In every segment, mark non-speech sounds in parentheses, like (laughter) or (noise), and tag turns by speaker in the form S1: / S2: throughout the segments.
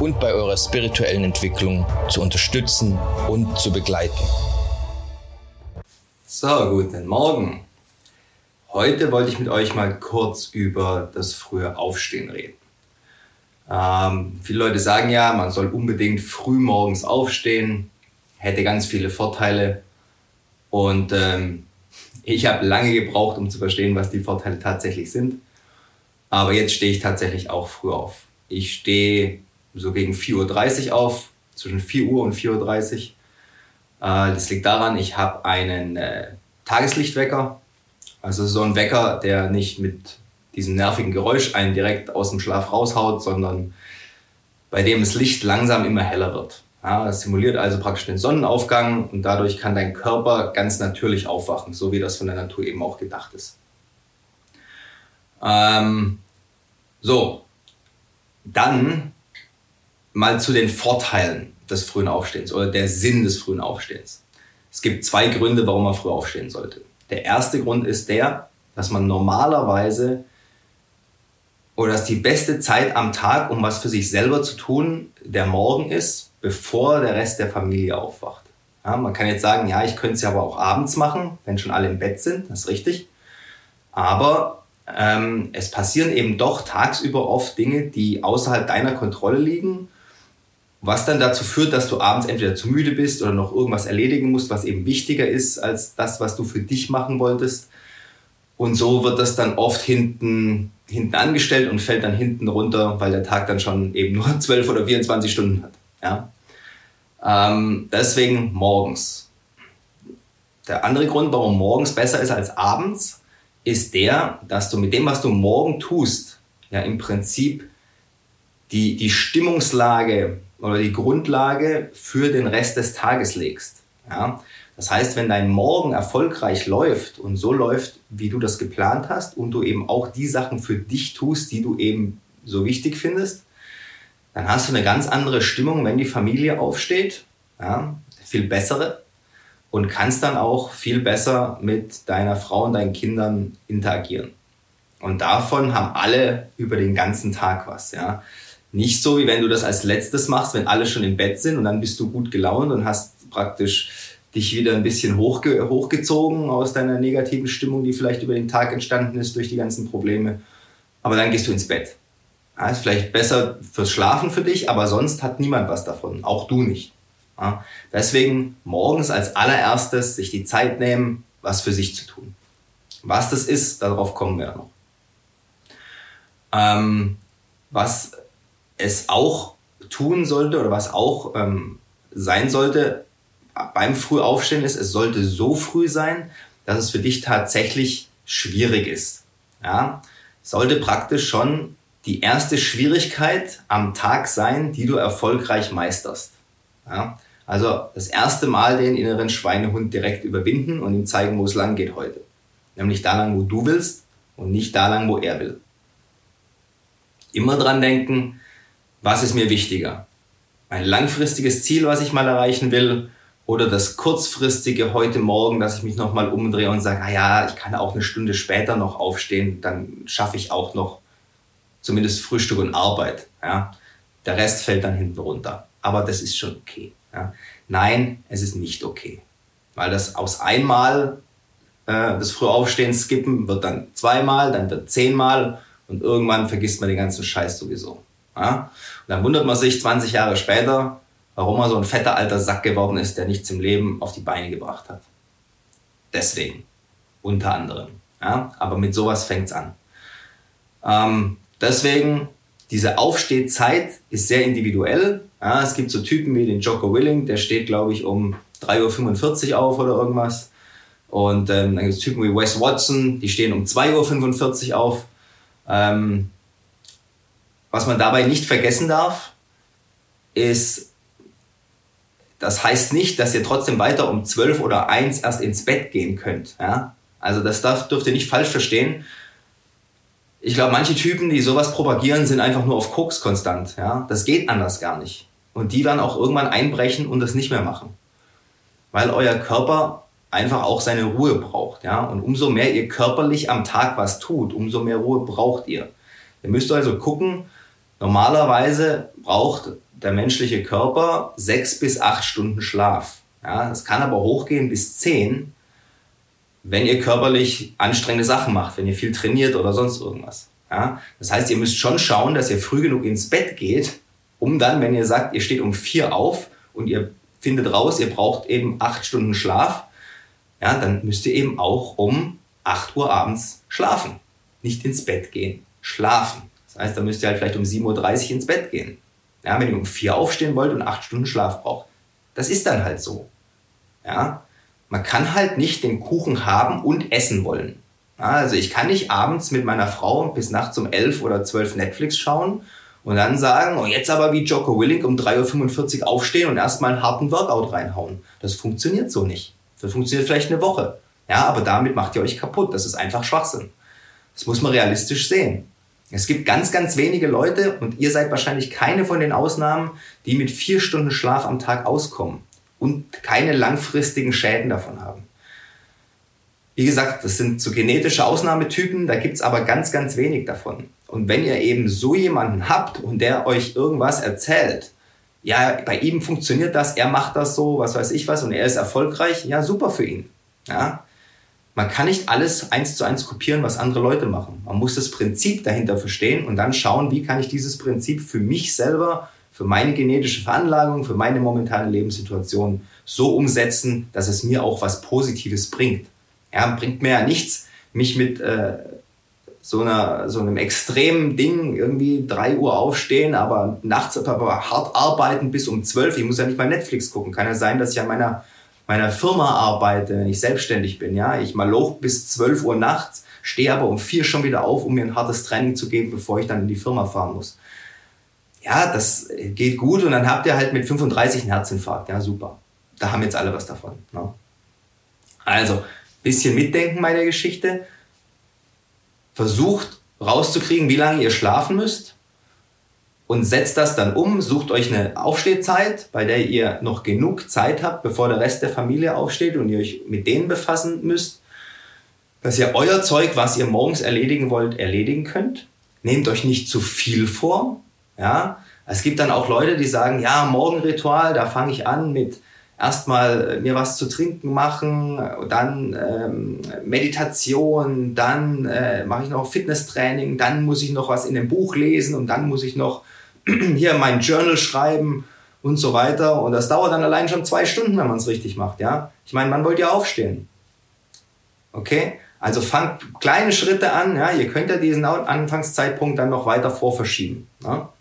S1: und bei eurer spirituellen Entwicklung zu unterstützen und zu begleiten.
S2: So, guten Morgen. Heute wollte ich mit euch mal kurz über das frühe Aufstehen reden. Ähm, viele Leute sagen ja, man soll unbedingt früh morgens aufstehen, hätte ganz viele Vorteile. Und ähm, ich habe lange gebraucht, um zu verstehen, was die Vorteile tatsächlich sind. Aber jetzt stehe ich tatsächlich auch früh auf. Ich stehe so gegen 4.30 Uhr auf, zwischen 4 Uhr und 4.30 Uhr. Äh, das liegt daran, ich habe einen äh, Tageslichtwecker. Also so ein Wecker, der nicht mit diesem nervigen Geräusch einen direkt aus dem Schlaf raushaut, sondern bei dem das Licht langsam immer heller wird. Ja, das simuliert also praktisch den Sonnenaufgang und dadurch kann dein Körper ganz natürlich aufwachen, so wie das von der Natur eben auch gedacht ist. Ähm, so, dann mal zu den Vorteilen des frühen Aufstehens oder der Sinn des frühen Aufstehens. Es gibt zwei Gründe, warum man früh aufstehen sollte. Der erste Grund ist der, dass man normalerweise oder dass die beste Zeit am Tag, um was für sich selber zu tun, der Morgen ist, bevor der Rest der Familie aufwacht. Ja, man kann jetzt sagen, ja, ich könnte es ja aber auch abends machen, wenn schon alle im Bett sind, das ist richtig. Aber ähm, es passieren eben doch tagsüber oft Dinge, die außerhalb deiner Kontrolle liegen was dann dazu führt, dass du abends entweder zu müde bist oder noch irgendwas erledigen musst, was eben wichtiger ist als das, was du für dich machen wolltest. Und so wird das dann oft hinten, hinten angestellt und fällt dann hinten runter, weil der Tag dann schon eben nur (laughs) 12 oder 24 Stunden hat. Ja? Ähm, deswegen morgens. Der andere Grund, warum morgens besser ist als abends, ist der, dass du mit dem, was du morgen tust, ja im Prinzip die, die Stimmungslage oder die Grundlage für den Rest des Tages legst. Ja? Das heißt, wenn dein Morgen erfolgreich läuft und so läuft, wie du das geplant hast und du eben auch die Sachen für dich tust, die du eben so wichtig findest, dann hast du eine ganz andere Stimmung, wenn die Familie aufsteht, ja? viel bessere und kannst dann auch viel besser mit deiner Frau und deinen Kindern interagieren. Und davon haben alle über den ganzen Tag was. Ja? Nicht so, wie wenn du das als letztes machst, wenn alle schon im Bett sind und dann bist du gut gelaunt und hast praktisch dich wieder ein bisschen hochge hochgezogen aus deiner negativen Stimmung, die vielleicht über den Tag entstanden ist durch die ganzen Probleme. Aber dann gehst du ins Bett. Ja, ist vielleicht besser fürs Schlafen für dich, aber sonst hat niemand was davon, auch du nicht. Ja, deswegen morgens als allererstes sich die Zeit nehmen, was für sich zu tun. Was das ist, darauf kommen wir noch. Ähm, was es auch tun sollte oder was auch ähm, sein sollte beim Frühaufstehen ist, es sollte so früh sein, dass es für dich tatsächlich schwierig ist. Ja? Sollte praktisch schon die erste Schwierigkeit am Tag sein, die du erfolgreich meisterst. Ja? Also das erste Mal den inneren Schweinehund direkt überwinden und ihm zeigen, wo es lang geht heute. Nämlich da lang, wo du willst und nicht da lang, wo er will. Immer dran denken, was ist mir wichtiger? Mein langfristiges Ziel, was ich mal erreichen will, oder das kurzfristige heute Morgen, dass ich mich nochmal umdrehe und sage, naja, ich kann auch eine Stunde später noch aufstehen, dann schaffe ich auch noch zumindest Frühstück und Arbeit. Ja? Der Rest fällt dann hinten runter. Aber das ist schon okay. Ja? Nein, es ist nicht okay. Weil das aus einmal äh, das Frühaufstehen skippen wird dann zweimal, dann wird zehnmal und irgendwann vergisst man den ganzen Scheiß sowieso. Ja? Und dann wundert man sich 20 Jahre später, warum er so ein fetter alter Sack geworden ist, der nichts im Leben auf die Beine gebracht hat. Deswegen, unter anderem. Ja? Aber mit sowas fängt's an. Ähm, deswegen, diese Aufstehzeit ist sehr individuell. Ja, es gibt so Typen wie den Jocko Willing, der steht, glaube ich, um 3.45 Uhr auf oder irgendwas. Und ähm, dann gibt es Typen wie Wes Watson, die stehen um 2.45 Uhr auf. Ähm, was man dabei nicht vergessen darf, ist, das heißt nicht, dass ihr trotzdem weiter um 12 oder 1 erst ins Bett gehen könnt. Ja? Also das darf, dürft ihr nicht falsch verstehen. Ich glaube, manche Typen, die sowas propagieren, sind einfach nur auf Koks konstant. Ja? Das geht anders gar nicht. Und die werden auch irgendwann einbrechen und das nicht mehr machen. Weil euer Körper einfach auch seine Ruhe braucht. Ja? Und umso mehr ihr körperlich am Tag was tut, umso mehr Ruhe braucht ihr. Ihr müsst also gucken, normalerweise braucht der menschliche Körper sechs bis acht Stunden Schlaf. Ja, es kann aber hochgehen bis zehn, wenn ihr körperlich anstrengende Sachen macht, wenn ihr viel trainiert oder sonst irgendwas. Ja, das heißt, ihr müsst schon schauen, dass ihr früh genug ins Bett geht, um dann, wenn ihr sagt, ihr steht um vier auf und ihr findet raus, ihr braucht eben acht Stunden Schlaf, ja, dann müsst ihr eben auch um acht Uhr abends schlafen. Nicht ins Bett gehen, schlafen. Das heißt, da müsst ihr halt vielleicht um 7.30 Uhr ins Bett gehen. Ja, wenn ihr um vier aufstehen wollt und acht Stunden Schlaf braucht. Das ist dann halt so. Ja, man kann halt nicht den Kuchen haben und essen wollen. Ja, also ich kann nicht abends mit meiner Frau bis nachts um elf oder zwölf Netflix schauen und dann sagen, oh, jetzt aber wie Joko Willing um 3.45 Uhr aufstehen und erstmal einen harten Workout reinhauen. Das funktioniert so nicht. Das funktioniert vielleicht eine Woche. Ja, aber damit macht ihr euch kaputt. Das ist einfach Schwachsinn. Das muss man realistisch sehen. Es gibt ganz, ganz wenige Leute, und ihr seid wahrscheinlich keine von den Ausnahmen, die mit vier Stunden Schlaf am Tag auskommen und keine langfristigen Schäden davon haben. Wie gesagt, das sind so genetische Ausnahmetypen, da gibt's aber ganz, ganz wenig davon. Und wenn ihr eben so jemanden habt und der euch irgendwas erzählt, ja, bei ihm funktioniert das, er macht das so, was weiß ich was, und er ist erfolgreich, ja, super für ihn. Ja, man kann nicht alles eins zu eins kopieren, was andere Leute machen. Man muss das Prinzip dahinter verstehen und dann schauen, wie kann ich dieses Prinzip für mich selber, für meine genetische Veranlagung, für meine momentane Lebenssituation so umsetzen, dass es mir auch was Positives bringt. Ja, bringt mir ja nichts, mich mit äh, so, einer, so einem extremen Ding irgendwie drei Uhr aufstehen, aber nachts aber hart arbeiten bis um zwölf. Ich muss ja nicht mal Netflix gucken. Kann ja sein, dass ich an meiner meiner Firma arbeite, wenn ich selbstständig bin, ja, ich maloch bis 12 Uhr nachts, stehe aber um vier schon wieder auf, um mir ein hartes Training zu geben, bevor ich dann in die Firma fahren muss. Ja, das geht gut und dann habt ihr halt mit 35 einen Herzinfarkt. Ja, super. Da haben jetzt alle was davon. Ne? Also, bisschen mitdenken bei der Geschichte. Versucht rauszukriegen, wie lange ihr schlafen müsst und setzt das dann um, sucht euch eine Aufstehzeit, bei der ihr noch genug Zeit habt, bevor der Rest der Familie aufsteht und ihr euch mit denen befassen müsst, dass ihr euer Zeug, was ihr morgens erledigen wollt, erledigen könnt. Nehmt euch nicht zu viel vor. Ja, es gibt dann auch Leute, die sagen, ja, Morgenritual, da fange ich an mit erstmal mir was zu trinken machen, dann ähm, Meditation, dann äh, mache ich noch Fitnesstraining, dann muss ich noch was in dem Buch lesen und dann muss ich noch (clears throat) hier mein Journal schreiben und so weiter. Und das dauert dann allein schon zwei Stunden, wenn man es richtig macht, ja. Ich meine, man wollte ja aufstehen. Okay? Also fangt kleine Schritte an, ja. Ihr könnt ja diesen Anfangszeitpunkt dann noch weiter vorverschieben. Ja?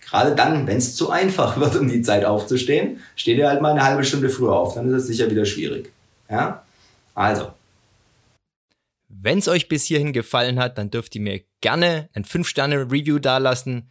S2: Gerade dann, wenn es zu einfach (laughs) wird, um die Zeit aufzustehen, steht ihr halt mal eine halbe Stunde früher auf. Dann ist es sicher wieder schwierig. Ja? Also.
S1: Wenn es euch bis hierhin gefallen hat, dann dürft ihr mir gerne ein 5-Sterne-Review dalassen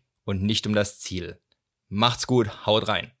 S1: und nicht um das Ziel. Macht's gut, haut rein.